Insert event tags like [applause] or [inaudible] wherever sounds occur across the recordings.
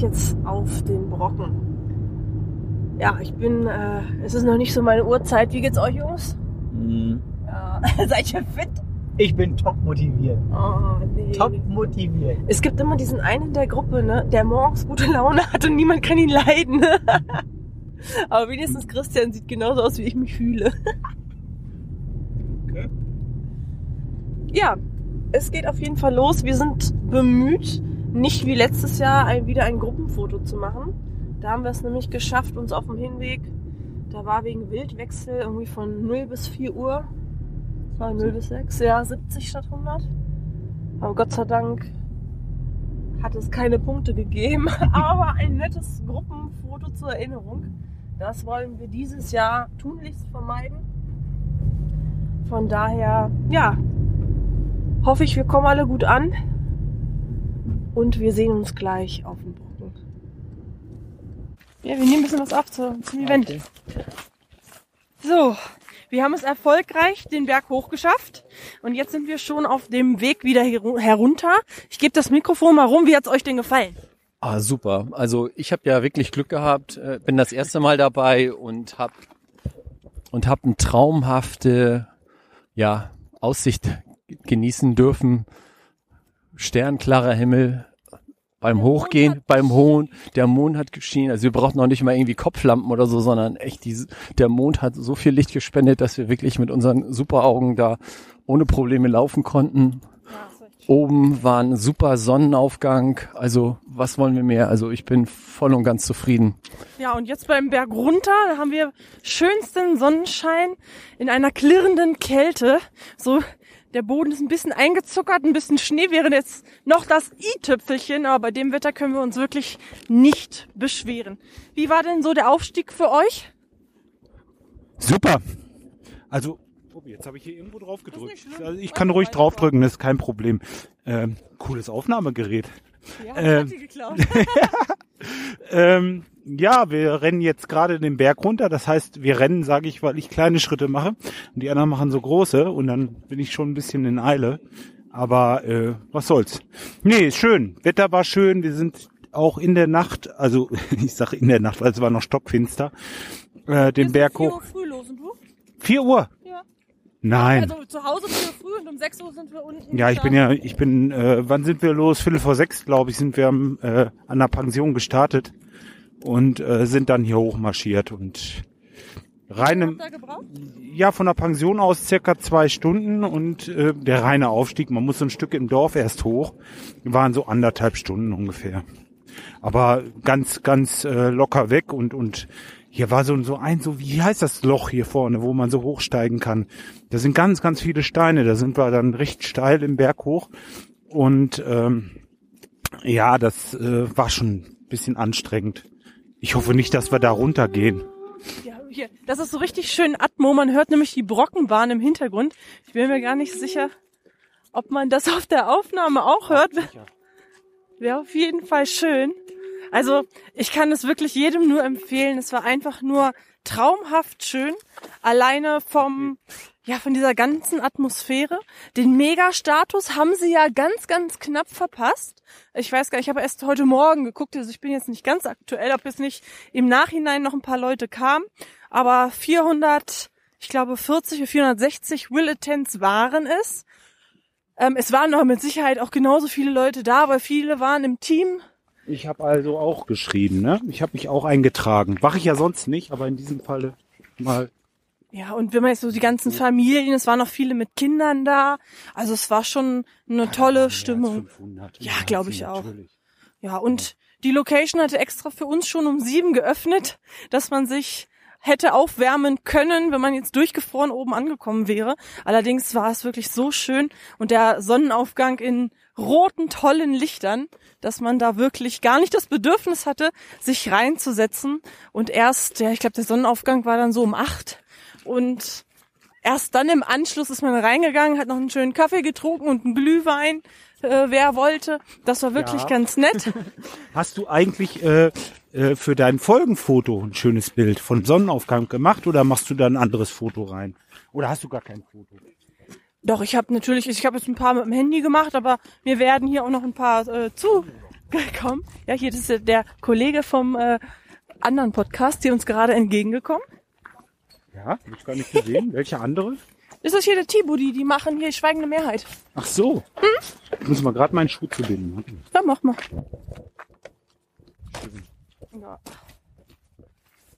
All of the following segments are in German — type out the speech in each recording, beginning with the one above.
jetzt auf den Brocken. Ja, ich bin, äh, es ist noch nicht so meine Uhrzeit. Wie geht's euch, Jungs? Mhm. Ja, [laughs] seid ihr fit? Ich bin top motiviert. Oh, nee. Top motiviert. Es gibt immer diesen einen in der Gruppe, ne, der morgens gute Laune hat und niemand kann ihn leiden. [laughs] Aber wenigstens Christian sieht genauso aus, wie ich mich fühle. Okay. Ja, es geht auf jeden Fall los. Wir sind bemüht, nicht wie letztes Jahr ein, wieder ein Gruppenfoto zu machen. Da haben wir es nämlich geschafft, uns auf dem Hinweg, da war wegen Wildwechsel irgendwie von 0 bis 4 Uhr, das war 0 bis 6, ja, 70 statt 100. Aber Gott sei Dank hat es keine Punkte gegeben, [laughs] aber ein nettes Gruppenfoto zur Erinnerung. Das wollen wir dieses Jahr tunlichst vermeiden. Von daher, ja, hoffe ich, wir kommen alle gut an. Und wir sehen uns gleich auf dem Brocken. Ja, wir nehmen ein bisschen was auf zu- zum Event. Okay. So, wir haben es erfolgreich den Berg hochgeschafft. Und jetzt sind wir schon auf dem Weg wieder heru- herunter. Ich gebe das Mikrofon mal rum. Wie hat's euch denn gefallen? Ah, super. Also ich habe ja wirklich Glück gehabt, äh, bin das erste Mal dabei und hab und hab eine traumhafte ja, Aussicht genießen dürfen. Sternklarer Himmel beim Hochgehen, beim Hohen. Der Mond hat geschienen. Also wir brauchten noch nicht mal irgendwie Kopflampen oder so, sondern echt diese, der Mond hat so viel Licht gespendet, dass wir wirklich mit unseren Superaugen da ohne Probleme laufen konnten. Oben war ein super Sonnenaufgang. Also was wollen wir mehr? Also ich bin voll und ganz zufrieden. Ja, und jetzt beim Berg runter haben wir schönsten Sonnenschein in einer klirrenden Kälte. So, der Boden ist ein bisschen eingezuckert, ein bisschen Schnee wäre jetzt noch das i-Tüpfelchen, aber bei dem Wetter können wir uns wirklich nicht beschweren. Wie war denn so der Aufstieg für euch? Super. Also, jetzt habe ich hier irgendwo drauf gedrückt. Also ich kann ruhig draufdrücken, das ist kein Problem. Ähm, cooles Aufnahmegerät. Ja, Ähm. hat die geklaut. [laughs] [laughs] Ähm, ja, wir rennen jetzt gerade den Berg runter. Das heißt, wir rennen, sage ich, weil ich kleine Schritte mache und die anderen machen so große und dann bin ich schon ein bisschen in Eile. Aber äh, was soll's. Nee, ist schön. Wetter war schön. Wir sind auch in der Nacht, also [laughs] ich sage in der Nacht, weil es war noch stockfinster, äh, den Berg hoch. Uhr früh los und du? Vier Uhr? Nein. Also zu Hause vier Uhr früh und um sechs Uhr sind wir unten. Ja, ich bin ja, ich bin, äh, wann sind wir los? Viertel vor sechs, glaube ich, sind wir am, äh, an der Pension gestartet und äh, sind dann hier hochmarschiert und rein im, da gebraucht? ja, von der Pension aus circa zwei Stunden und äh, der reine Aufstieg, man muss so ein Stück im Dorf erst hoch, waren so anderthalb Stunden ungefähr. Aber ganz, ganz äh, locker weg und, und hier war so, so ein, so, wie heißt das Loch hier vorne, wo man so hochsteigen kann? Da sind ganz, ganz viele Steine, da sind wir dann recht steil im Berg hoch und ähm, ja, das äh, war schon ein bisschen anstrengend. Ich hoffe nicht, dass wir da runtergehen. Ja, hier. Das ist so richtig schön Atmo. Man hört nämlich die Brockenbahn im Hintergrund. Ich bin mir gar nicht sicher, ob man das auf der Aufnahme auch hört. Wäre auf jeden Fall schön. Also, ich kann es wirklich jedem nur empfehlen. Es war einfach nur traumhaft schön. Alleine vom, ja, von dieser ganzen Atmosphäre. Den Mega-Status haben sie ja ganz, ganz knapp verpasst. Ich weiß gar nicht, ich habe erst heute Morgen geguckt, also ich bin jetzt nicht ganz aktuell, ob jetzt nicht im Nachhinein noch ein paar Leute kamen. Aber 400, ich glaube 40 oder 460 Will Attends waren es. Ähm, es waren noch mit Sicherheit auch genauso viele Leute da, aber viele waren im Team. Ich habe also auch geschrieben, ne? Ich habe mich auch eingetragen. Mache ich ja sonst nicht, aber in diesem Falle mal. Ja, und wenn man jetzt so die ganzen Familien, es waren noch viele mit Kindern da. Also es war schon eine tolle Stimmung. 500. Ja, glaube ich auch. natürlich. Ja, und die Location hatte extra für uns schon um sieben geöffnet, dass man sich hätte aufwärmen können, wenn man jetzt durchgefroren oben angekommen wäre. Allerdings war es wirklich so schön und der Sonnenaufgang in roten, tollen Lichtern, dass man da wirklich gar nicht das Bedürfnis hatte, sich reinzusetzen. Und erst, ja, ich glaube, der Sonnenaufgang war dann so um acht und erst dann im Anschluss ist man reingegangen, hat noch einen schönen Kaffee getrunken und einen Glühwein, äh, wer wollte. Das war wirklich Ja. ganz nett. [laughs] Hast du eigentlich äh, äh, für dein Folgenfoto ein schönes Bild von Sonnenaufgang gemacht oder machst du da ein anderes Foto rein? Oder hast du gar kein Foto? Doch, ich habe natürlich, ich habe jetzt ein paar mit dem Handy gemacht, aber mir werden hier auch noch ein paar äh, zugekommen. Ja, hier das ist der- der Kollege vom äh, anderen Podcast, die uns gerade entgegengekommen. Ja, hab ich gar nicht gesehen. [laughs] Welche andere? Das ist hier der Tibudi, die machen hier schweigende Mehrheit. Ach so. Ich muss mal gerade meinen Schuh zu binden. Ja, mach mal. Ja.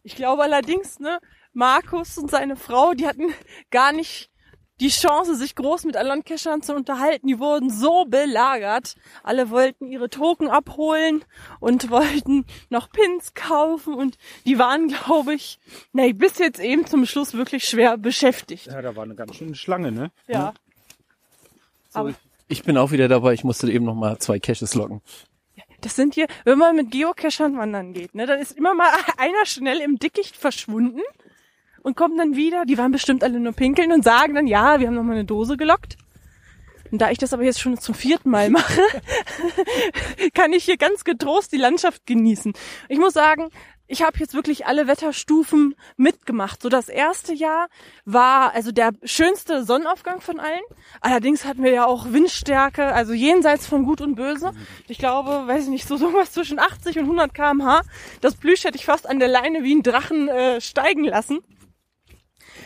Ich glaube allerdings, ne, Markus und seine Frau, die hatten gar nicht die Chance, sich groß mit anderen Cachern zu unterhalten. Die wurden so belagert. Alle wollten ihre Token abholen und wollten noch Pins kaufen und die waren, glaube ich, nee, bis jetzt eben zum Schluss wirklich schwer beschäftigt. Ja, da war eine ganz schöne Schlange, ne? Ja. Aber Ich bin auch wieder dabei. Ich musste eben noch mal zwei Caches locken. Das sind hier, wenn man mit Geocachern wandern geht, ne, dann ist immer mal einer schnell im Dickicht verschwunden und kommt dann wieder. Die waren bestimmt alle nur pinkeln und sagen dann, ja, wir haben noch mal eine Dose gelockt. Und da ich das aber jetzt schon zum vierten Mal mache, [laughs] kann ich hier ganz getrost die Landschaft genießen. Ich muss sagen, ich habe jetzt wirklich alle Wetterstufen mitgemacht. So das erste Jahr war also der schönste Sonnenaufgang von allen. Allerdings hatten wir ja auch Windstärke, also jenseits von Gut und Böse. Ich glaube, weiß ich nicht, so sowas zwischen 80 und 100 km/h. Das Plüsch hätte ich fast an der Leine wie ein Drachen äh, steigen lassen.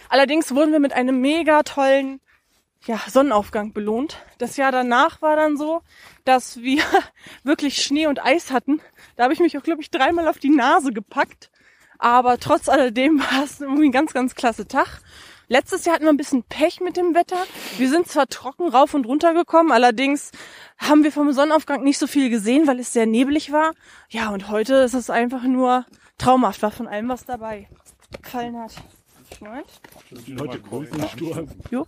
Allerdings wurden wir mit einem mega tollen ja, Sonnenaufgang belohnt. Das Jahr danach war dann so, dass wir [laughs] wirklich Schnee und Eis hatten. Da habe ich mich auch, glaube ich, dreimal auf die Nase gepackt. Aber trotz alledem [laughs] war es irgendwie ein ganz, ganz klasse Tag. Letztes Jahr hatten wir ein bisschen Pech mit dem Wetter. Wir sind zwar trocken rauf und runter gekommen, allerdings haben wir vom Sonnenaufgang nicht so viel gesehen, weil es sehr neblig war. Ja, und heute ist es einfach nur traumhaft, war von allem was dabei gefallen hat. Moment. Heute Größensturm. Jo.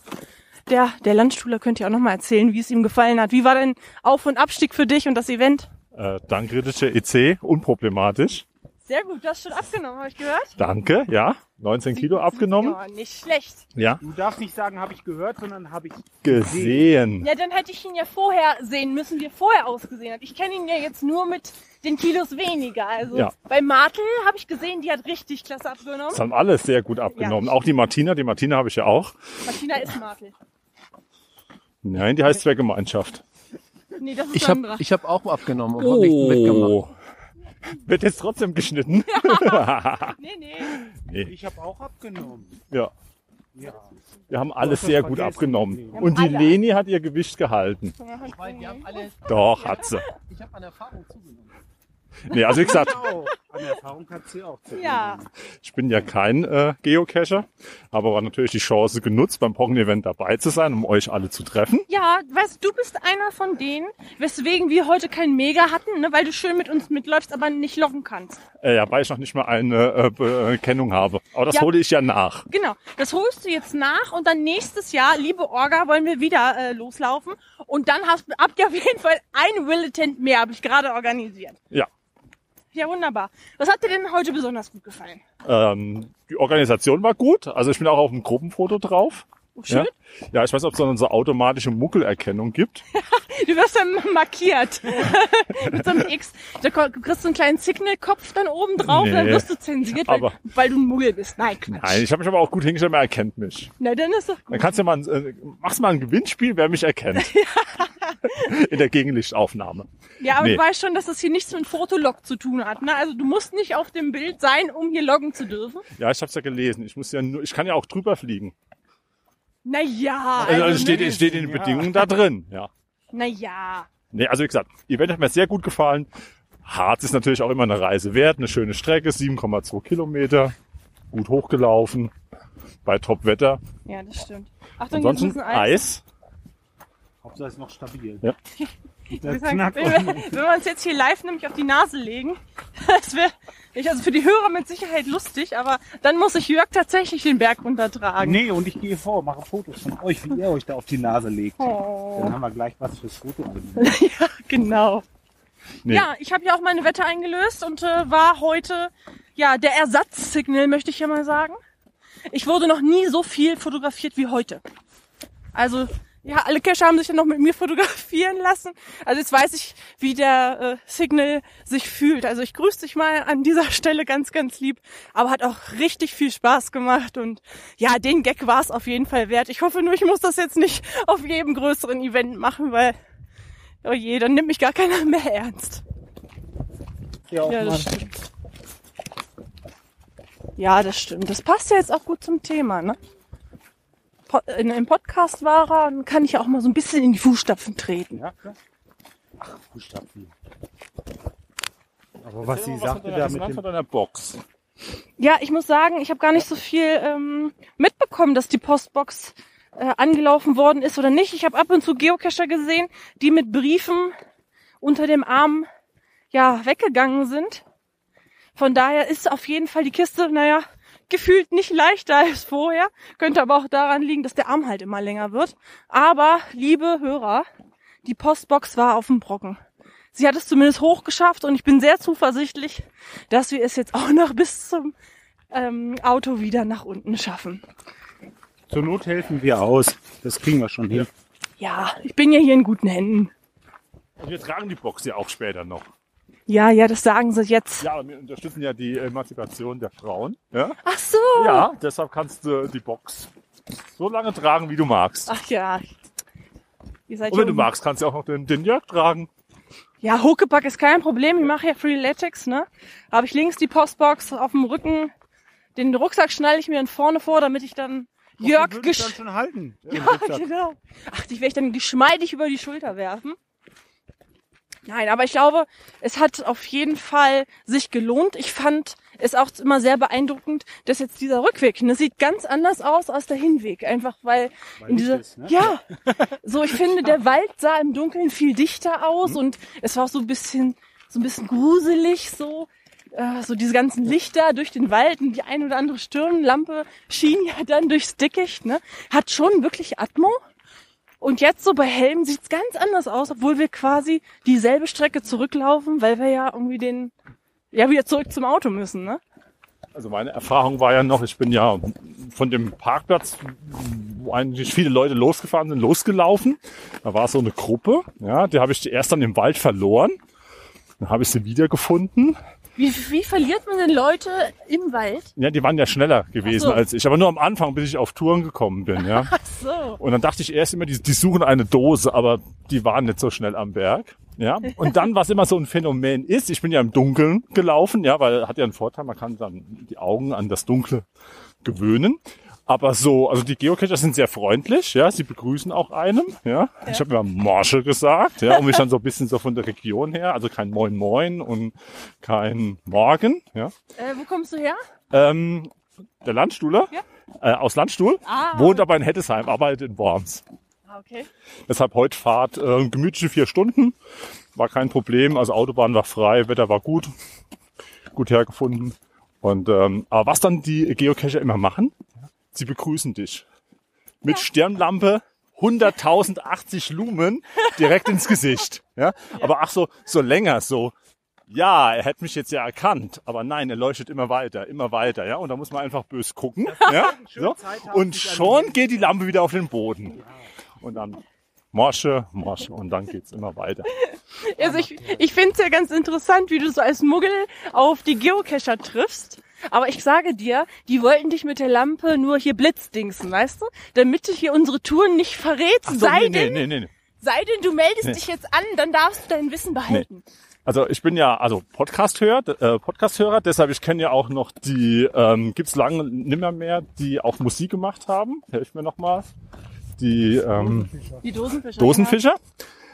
Der, der Landstuhler könnte ja auch nochmal erzählen, wie es ihm gefallen hat. Wie war denn Auf- und Abstieg für dich und das Event? Äh, dankkritische EC, unproblematisch. Sehr gut, du hast schon abgenommen, habe ich gehört. Danke, ja. 19 Kilo abgenommen. Ja, nicht schlecht. Ja. Du darfst nicht sagen, habe ich gehört, sondern habe ich Gesehen. Ja, dann hätte ich ihn ja vorher sehen müssen, wie er vorher ausgesehen hat. Ich kenne ihn ja jetzt nur mit den Kilos weniger. Also Ja. bei Martel habe ich gesehen, die hat richtig klasse abgenommen. Das haben alle sehr gut abgenommen. Ja. Auch die Martina. Die Martina habe ich ja auch. Martina ist Martel. Nein, die heißt Zweckgemeinschaft. Nee, das ist Ich habe hab auch abgenommen und hab nicht mitgemacht. Oh. Wird jetzt trotzdem geschnitten. [laughs] Nee, nee. nee. Ich habe auch abgenommen. Ja. Ja. Wir haben alles sehr gut abgenommen. Und die alle Leni hat ihr Gewicht gehalten. Wir haben alle, Doch, hat sie. [laughs] ich habe an Erfahrung zugenommen. Nee, also wie gesagt. An Erfahrung kannst du auch zählen. Ja. ich bin ja kein äh, Geocacher, aber war natürlich die Chance genutzt, beim Pocken-Event dabei zu sein, um euch alle zu treffen. Ja, weißt du, du bist einer von denen, weswegen wir heute kein Mega hatten, ne, weil du schön mit uns mitläufst, aber nicht locken kannst. Äh, ja, weil ich noch nicht mal eine äh, Bekennung habe. Aber das Ja. hole ich ja nach. Genau, das holst du jetzt nach und dann nächstes Jahr, liebe Orga, wollen wir wieder äh, loslaufen und dann hast, habt ihr auf jeden Fall ein Willitent mehr, habe ich gerade organisiert. Ja. Ja, wunderbar. Was hat dir denn heute besonders gut gefallen? Ähm, die Organisation war gut. Also ich bin auch auf dem Gruppenfoto drauf. Oh, schön. Ja, ja ich weiß ob es dann so automatische Muckelerkennung gibt. [laughs] Du wirst dann markiert. [laughs] Mit so einem X. Da du kriegst so einen kleinen Signal-Kopf dann oben drauf, Nee. dann wirst du zensiert, weil, Aber- weil du ein Muggel bist. Nein, Quatsch. Nein, ich habe mich aber auch gut hingestellt, man erkennt mich. Na, dann ist doch Dann gut. kannst du ja mal, ein- äh, machst mal ein Gewinnspiel, wer mich erkennt. [laughs] [laughs] In der Gegenlichtaufnahme. Ja, aber Nee. du weißt schon, dass das hier nichts mit Fotolog zu tun hat. Ne? Also du musst nicht auf dem Bild sein, um hier loggen zu dürfen. Ja, ich habe es ja gelesen. Ich muss ja nur, ich kann ja auch drüber fliegen. Naja, Also, also, steht, ne? es steht in den Bedingungen da drin. Ja. naja. Nee, also wie gesagt, Event hat mir sehr gut gefallen. Harz ist natürlich auch immer eine Reise wert, eine schöne Strecke, 7,2 Kilometer, gut hochgelaufen, bei Top-Wetter. Ja, das stimmt. Achtung, Ansonsten Eis. Eis. Hauptsache ist noch stabil. Ja. Der wenn, wir, wenn wir uns jetzt hier live nämlich auf die Nase legen, [laughs] das wäre also für die Hörer mit Sicherheit lustig, aber dann muss ich Jörg tatsächlich den Berg runtertragen. Nee, und ich gehe vor, mache Fotos von euch, wie ihr euch da auf die Nase legt. Oh. Dann haben wir gleich was fürs Foto. [laughs] Genau. Nee. Ja, ich habe ja auch meine Wette eingelöst und äh, war heute ja der Ersatzsignal, möchte ich ja mal sagen. Ich wurde noch nie so viel fotografiert wie heute. Also Ja, alle Cacher haben sich dann noch mit mir [laughs] fotografieren lassen. Also jetzt weiß ich, wie der äh, Signal sich fühlt. Also ich grüße dich mal an dieser [laughs] Stelle ganz, ganz lieb. Aber hat auch richtig viel Spaß gemacht. Und ja, den Gag war es auf jeden Fall wert. Ich hoffe nur, ich muss das jetzt nicht [laughs] auf jedem größeren Event machen, weil, oh je, dann nimmt mich gar keiner mehr ernst. Ja, Ja, Mann. das stimmt. Ja, das stimmt. Das passt ja jetzt auch gut zum Thema, ne? In, Im Podcast war er, dann kann ich ja auch mal so ein bisschen in die Fußstapfen treten. Ja, klar. Ach, Fußstapfen. Aber was sie sagte da mit dem... von deiner Box. Ja, ich muss sagen, ich habe gar nicht so viel ähm, mitbekommen, dass die Postbox äh, angelaufen worden ist oder nicht. Ich habe ab und zu Geocacher gesehen, die mit Briefen unter dem Arm ja weggegangen sind. Von daher ist auf jeden Fall die Kiste, naja, gefühlt nicht leichter als vorher. Könnte aber auch daran liegen, dass der Arm halt immer länger wird. Aber, liebe Hörer, die Postbox war auf dem Brocken. Sie hat es zumindest hochgeschafft und ich bin sehr zuversichtlich, dass wir es jetzt auch noch bis zum ähm, Auto wieder nach unten schaffen. Zur Not helfen wir aus. Das kriegen wir schon hin. Ja, ich bin ja hier in guten Händen. Und wir tragen die Box ja auch später noch. Ja, ja, das sagen sie jetzt. Ja, wir unterstützen ja die Emanzipation der Frauen. Ja, Ach so. ja deshalb kannst du die Box so lange tragen, wie du magst. Ach ja. Ihr seid Und wenn du magst, kannst du auch noch den, den Jörg tragen. Ja, Huckepack ist kein Problem. Ich mache ja Free Latex, ne? Habe ich links die Postbox auf dem Rücken. Den Rucksack schnalle ich mir dann vorne vor, damit ich dann Jörg ich dann gesch... schon halten. Ja, genau. Ach, die werde ich dann geschmeidig über die Schulter werfen. Nein, aber ich glaube, es hat auf jeden Fall sich gelohnt. Ich fand es auch immer sehr beeindruckend, dass jetzt dieser Rückweg, das sieht ganz anders aus als der Hinweg. Einfach weil, Weil in dieser, ist, ne? ja, [laughs] so ich finde, der Wald sah im Dunkeln viel dichter aus und es war auch so ein bisschen, so ein bisschen gruselig, so, äh, so diese ganzen Lichter durch den Wald und die ein oder andere Stirnlampe schien ja dann durchs Dickicht, ne? Hat schon wirklich Atmo. Und jetzt so bei Helm sieht's ganz anders aus, obwohl wir quasi dieselbe Strecke zurücklaufen, weil wir ja irgendwie den, ja, wieder zurück zum Auto müssen, ne? Also meine Erfahrung war ja noch, ich bin ja von dem Parkplatz, wo eigentlich viele Leute losgefahren sind, losgelaufen. Da war so eine Gruppe, ja, die habe ich erst dann im Wald verloren. Dann habe ich sie wiedergefunden. Wie, wie verliert man denn Leute im Wald? Ja, die waren ja schneller gewesen so. als ich, aber nur am Anfang, bis ich auf Touren gekommen bin, ja. [laughs] Ach so. Und dann dachte ich erst immer, die, die suchen eine Dose, aber die waren nicht so schnell am Berg. Ja, und dann, was immer so ein Phänomen ist, ich bin ja im Dunkeln gelaufen, ja, weil hat ja einen Vorteil, man kann dann die Augen an das Dunkle gewöhnen. Aber so, also die Geocacher sind sehr freundlich, ja, sie begrüßen auch einem, ja. Ich habe immer Morsche gesagt, ja, um mich dann so ein bisschen so von der Region her, also kein Moin Moin und kein Morgen, ja. Äh, wo kommst du her? Ähm, der Landstuhler, Ja. äh, aus Landstuhl, Ah. wohnt aber in Hettesheim, arbeitet in Worms. Ah, okay. Deshalb heute Fahrt äh, gemütliche vier Stunden. War kein Problem. Also Autobahn war frei, Wetter war gut. Gut hergefunden. Und ähm, aber was dann die Geocacher immer machen, sie begrüßen dich. Mit Stirnlampe 100.080 Lumen direkt ins Gesicht. Ja? Aber ach so, so länger, so. Ja, er hätte mich jetzt ja erkannt, aber nein, er leuchtet immer weiter, immer weiter, ja. Und da muss man einfach bös gucken, [laughs] ja. So. Und schon geht die Lampe wieder auf den Boden. Und dann Morsche, Morsche und dann geht's immer weiter. Also ich, ich finde es ja ganz interessant, wie du so als Muggel auf die Geocacher triffst. Aber ich sage dir, die wollten dich mit der Lampe nur hier blitzdingsen, weißt du? Damit du hier unsere Touren nicht verrätst. So, sei, nee, denn, nee, nee, nee. sei denn, du meldest Nee. dich jetzt an, dann darfst du dein Wissen behalten. Also ich bin ja also Podcast-Hörer, äh, Podcast-Hörer, deshalb ich kenne ja auch noch die, ähm, gibt's lange nimmer mehr, die auch Musik gemacht haben. Helf mir nochmal. Die ähm, Die Dosenfischer. Dosenfischer.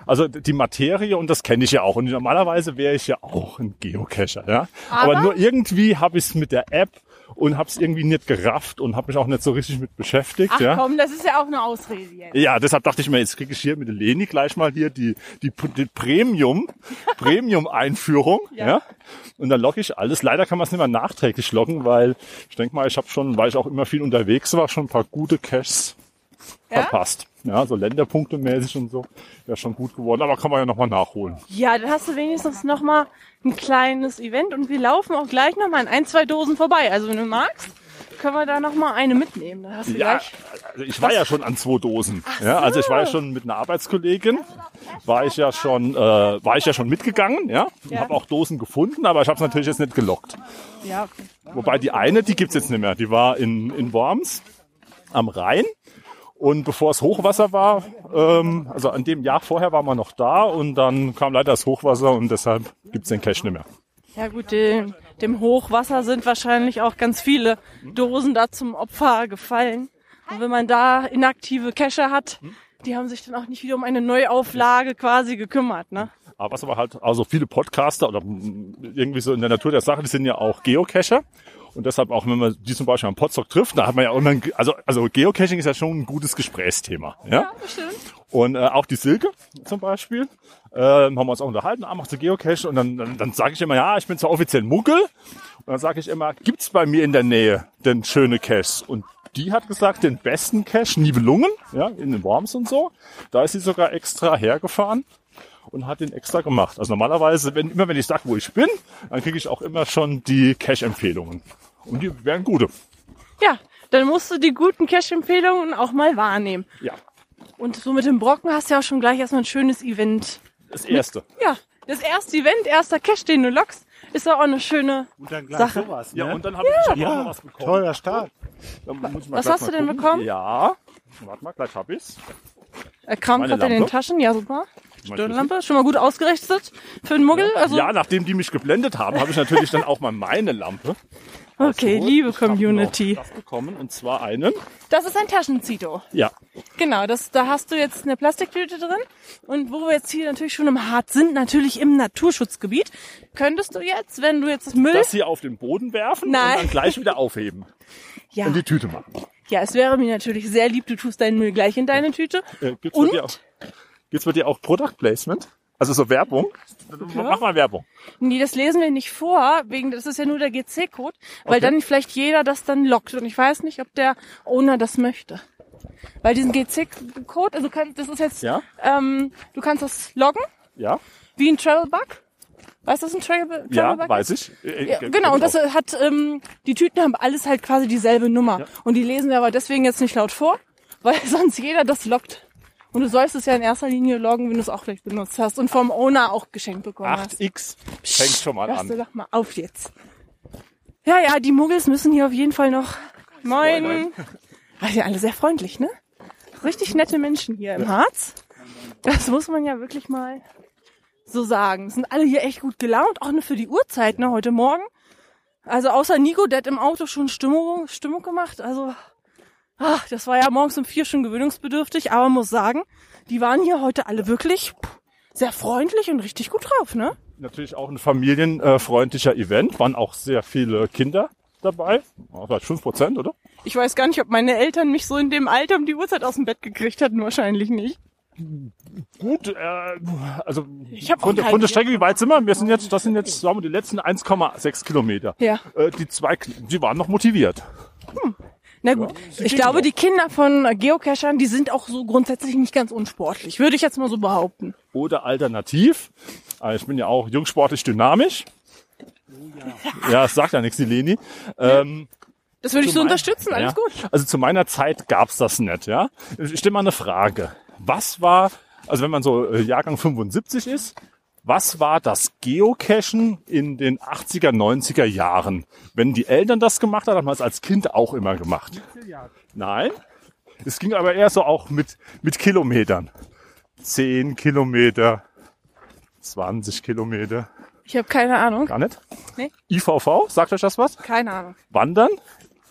Also die Materie und das kenne ich ja auch. Und normalerweise wäre ich ja auch ein Geocacher, ja. Aber, Aber? nur irgendwie habe ich es mit der App und habe es irgendwie nicht gerafft und habe mich auch nicht so richtig mit beschäftigt, Ach ja. komm, das ist ja auch eine Ausrede jetzt. Ja, deshalb dachte ich mir, jetzt kriege ich hier mit Leni gleich mal hier die, die, die Premium, [laughs] Premium-Einführung. Ja. ja. Und dann logge ich alles. Leider kann man es nicht mehr nachträglich loggen, weil ich denke mal, ich habe schon, weil ich auch immer viel unterwegs war, schon ein paar gute Caches Ja? verpasst. Ja, so Länderpunkte mäßig und so. Wäre schon gut geworden, aber kann man ja nochmal nachholen. Ja, dann hast du wenigstens noch mal ein kleines Event und wir laufen auch gleich noch mal in ein, zwei Dosen vorbei. Also wenn du magst, können wir da noch mal eine mitnehmen. Da hast du Ja, gleich. also ich war ja schon an zwei Dosen. Ja, also ich war ja schon mit einer Arbeitskollegin, war ich ja schon, äh, war ich ja schon mitgegangen, ja, und Ja. habe auch Dosen gefunden, aber ich habe es natürlich jetzt nicht gelockt. Ja, okay. Wobei die eine, die gibt's jetzt nicht mehr. Die war in, in Worms am Rhein. Und bevor es Hochwasser war, ähm, also an dem Jahr vorher waren wir noch da und dann kam leider das Hochwasser und deshalb gibt's den Cache nicht mehr. Ja gut, dem, dem Hochwasser sind wahrscheinlich auch ganz viele Dosen da zum Opfer gefallen. Und wenn man da inaktive Cacher hat, die haben sich dann auch nicht wieder um eine Neuauflage quasi gekümmert, ne? Aber was aber halt, also viele Podcaster oder irgendwie so in der Natur der Sache, die sind ja auch Geocacher. Und deshalb auch, wenn man die zum Beispiel am Podstock trifft, da hat man ja auch immer, ein- also, also Geocaching ist ja schon ein gutes Gesprächsthema. Ja, bestimmt. Und äh, auch die Silke zum Beispiel, äh, haben wir uns auch unterhalten, ah, machst du Geocache? Und dann, dann, dann sage ich immer, ja, ich bin zwar offiziell Muggel. Und dann sage ich immer, gibt's bei mir in der Nähe denn schöne Caches? Und die hat gesagt, den besten Cache, Nibelungen, ja, in den Worms und so. Da ist sie sogar extra hergefahren und hat den extra gemacht. Also normalerweise, wenn, immer wenn ich sage, wo ich bin, dann kriege ich auch immer schon die Cache-Empfehlungen. Und die wären gute. Ja, dann musst du die guten Cache-Empfehlungen auch mal wahrnehmen. Ja, Und so mit dem Brocken hast du ja auch schon gleich erstmal ein schönes Event. das erste. Ja, das erste Event, erster Cache, den du lockst, ist auch eine schöne Und dann gleich Sache. sowas, Ja, ne? und dann habe ich, ich hab auch noch ja was bekommen. toller Start. Da muss ich mal Was gleich hast mal du denn gucken. bekommen? Ja, warte mal, gleich hab ich's. Er kramt Meine gerade in den. Taschen, ja super. Stirnlampe, schon mal gut ausgerichtet für einen Muggel. Also ja, nachdem die mich geblendet haben, habe ich natürlich dann auch mal meine Lampe. okay, rausgeholt. liebe Ich Community. noch Das bekommen und zwar einen. Das ist ein Taschenzito. Ja, Genau, das, da hast du jetzt eine Plastiktüte drin. Und wo wir jetzt hier natürlich schon im Hart sind, natürlich im Naturschutzgebiet, könntest du jetzt, wenn du jetzt das Müll, das hier auf den Boden werfen Nein. und dann gleich wieder aufheben [laughs] ja, und die Tüte machen. ja, es wäre mir natürlich sehr lieb, du tust deinen Müll gleich in deine Tüte. Äh, gibt's Und? Gibt's bei dir auch Product Placement? Also so Werbung? Mach mal Werbung. Nee, das lesen wir nicht vor, wegen, das ist ja nur der GC-Code, weil Okay. dann vielleicht jeder das dann lockt. Und ich weiß nicht, ob der Owner das möchte. Weil diesen GC-Code, also du kannst, das ist jetzt, Ja? ähm, du kannst das loggen, Ja? wie ein Travel-Bug. Weißt du, was ein Travel- Ja, Travel-Bug weiß ich. Äh, Ja, äh, genau, und das auch. hat, ähm, die Tüten haben alles halt quasi dieselbe Nummer. Ja. Und die lesen wir aber deswegen jetzt nicht laut vor, weil [laughs] sonst jeder das lockt. Und du sollst es ja in erster Linie loggen, wenn du es auch gleich benutzt hast und vom Owner auch geschenkt bekommen hast. 8x fängt schon mal an. doch mal auf jetzt. Ja, ja, die Muggels müssen hier auf jeden Fall noch. Moin. Ach, ja, alle sehr freundlich, ne? Richtig nette Menschen hier im Harz. Das muss man ja wirklich mal so sagen. Sind alle hier echt gut gelaunt, auch nur für die Uhrzeit, ne, heute Morgen. Also außer Nico, der hat im Auto schon Stimmung, Stimmung gemacht. Also, ach, das war ja morgens um vier schon gewöhnungsbedürftig, aber muss sagen, die waren hier heute alle wirklich sehr freundlich und richtig gut drauf, ne? Natürlich auch ein familienfreundlicher Event. Waren auch sehr viele Kinder dabei. Vielleicht 5 Prozent, oder? Ich weiß gar nicht, ob meine Eltern mich so in dem Alter um die Uhrzeit aus dem Bett gekriegt hätten. Wahrscheinlich nicht. Gut, äh, also Ich von, der, von der Strecke, wie weit sind wir? Wir sind jetzt, das sind jetzt, sagen wir, die letzten 1,6 Kilometer. Ja. Äh, die zwei, die waren noch motiviert. Na gut. sie ich glaube, die Kinder von Geocachern, die sind auch so grundsätzlich nicht ganz unsportlich. Würde ich jetzt mal so behaupten. Oder alternativ, äh, ich bin ja auch jungsportlich dynamisch. Ja, das sagt ja nichts, die Leni. Ähm, Das würde ich so unterstützen. Alles ja. gut. Also zu meiner Zeit gab's das nicht, ja. Ich stelle mal eine Frage. Was war, also wenn man so äh, Jahrgang 75 ist, was war das Geocachen in den 80er, 90er Jahren? Wenn die Eltern das gemacht haben, hat man es als Kind auch immer gemacht. Nein. Es ging aber eher so auch mit, mit Kilometern. 10 Kilometer, 20 Kilometer. Ich habe keine Ahnung. Gar nicht? Nee. IVV, sagt euch das was? Keine Ahnung. Wandern,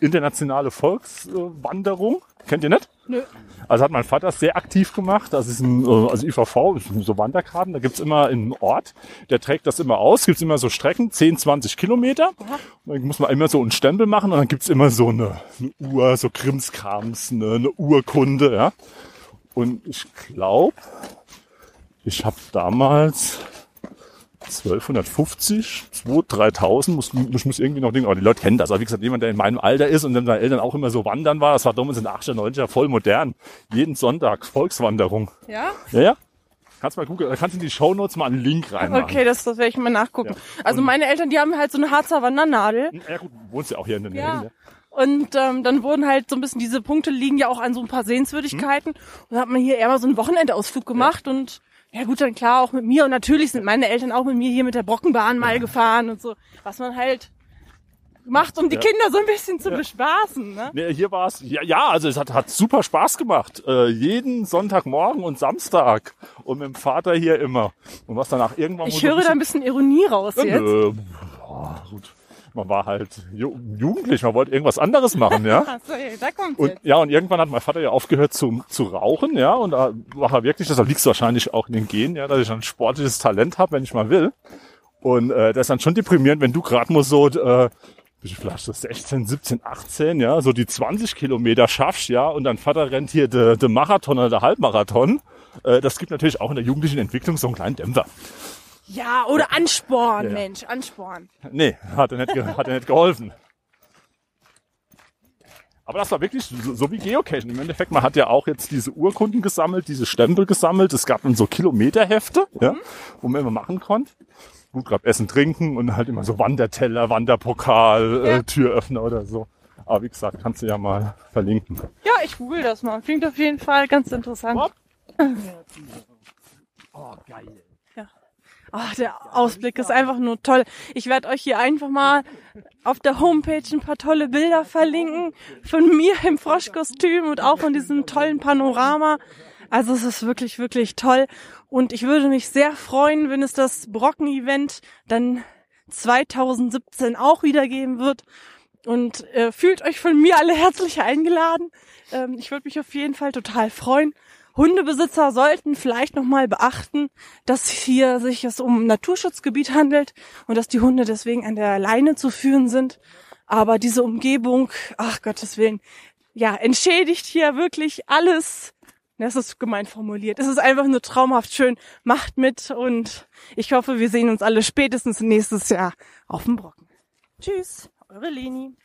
internationale Volkswanderung. Kennt ihr nicht? Nö. Also hat mein Vater sehr aktiv gemacht. Das ist ein, äh, also IVV, ist so Wanderkarten. Da gibt's immer einen Ort, der trägt das immer aus. Gibt's immer so Strecken, 10, 20 Kilometer. Und dann muss man immer so einen Stempel machen und dann gibt's immer so eine, eine Uhr, so Krimskrams, eine, eine Urkunde. Ja. Und ich glaube, ich habe damals 1250, 2, 3000, muss, muss, muss irgendwie noch denken, aber die Leute kennen das. Aber wie gesagt, jemand, der in meinem Alter ist und dann seine Eltern auch immer so wandern war, das war damals in den 80er, 90er voll modern. Jeden Sonntag Volkswanderung. Ja? Ja, ja. Kannst mal gucken, da kannst du in die Shownotes mal einen Link reinmachen. Okay, das, das werde ich mal nachgucken. Ja. Also meine Eltern, die haben halt so eine Harzer Wandernadel. Ja gut, du wohnst ja auch hier in der Nähe. Ja. ne? Und ähm, dann wurden halt so ein bisschen, diese Punkte liegen ja auch an so ein paar Sehenswürdigkeiten. Und dann hat man hier eher mal so einen Wochenendausflug gemacht und ja gut, dann klar auch mit mir. Und natürlich sind meine Eltern auch mit mir hier mit der Brockenbahn mal gefahren und so. Was man halt macht, um die Ja. Kinder so ein bisschen zu bespaßen. Ne? Nee, hier war's. Ja, ja, also es hat, hat super Spaß gemacht. Äh, jeden Sonntagmorgen und Samstag. Und mit dem Vater hier immer. Und was danach irgendwann Ich höre da ein bisschen Ironie raus Ja, jetzt. nö. Ja, gut. Man war halt ju jugendlich, man wollte irgendwas anderes machen, ja. [laughs] So, da kommt's Und ja, und irgendwann hat mein Vater ja aufgehört zu, zu rauchen, ja, und da war er wirklich, deshalb liegt es wahrscheinlich auch in den Genen, ja, dass ich ein sportliches Talent habe, wenn ich mal will. Und äh, das ist dann schon deprimierend, wenn du gerade mal so, äh, bist du vielleicht so 16, 17, 18, ja, so die 20 Kilometer schaffst, ja, und dein Vater rennt hier de, de Marathon oder der Halbmarathon. Äh, das gibt natürlich auch in der jugendlichen Entwicklung so einen kleinen Dämpfer. Ja, oder Ansporn, Ja. Mensch, Ansporn. Nee, hat er nicht, hat er nicht geholfen. Aber das war wirklich so, so wie Geocaching. Im Endeffekt, man hat ja auch jetzt diese Urkunden gesammelt, diese Stempel gesammelt. Es gab dann so Kilometerhefte, ja, wo man immer machen konnte. Gut, gab Essen, Trinken und halt immer so Wanderteller, Wanderpokal, Ja. äh, Türöffner oder so. Aber wie gesagt, kannst du ja mal verlinken. Ja, ich google das mal. Klingt auf jeden Fall ganz interessant. Hopp. [laughs] Oh, geil. Ach, der Ausblick ist einfach nur toll. Ich werde euch hier einfach mal auf der Homepage ein paar tolle Bilder verlinken von mir im Froschkostüm und auch von diesem tollen Panorama. Also es ist wirklich, wirklich toll. Und ich würde mich sehr freuen, wenn es das Brocken-Event dann 2017 auch wieder geben wird. Und äh, fühlt euch von mir alle herzlich eingeladen. Ähm, ich würde mich auf jeden Fall total freuen. Hundebesitzer sollten vielleicht nochmal beachten, dass hier sich es um Naturschutzgebiet handelt und dass die Hunde deswegen an der Leine zu führen sind. Aber diese Umgebung, ach Gottes Willen, ja, entschädigt hier wirklich alles. Das ist gemein formuliert. Es ist einfach nur traumhaft schön. Macht mit und ich hoffe, wir sehen uns alle spätestens nächstes Jahr auf dem Brocken. Tschüss, eure Leni.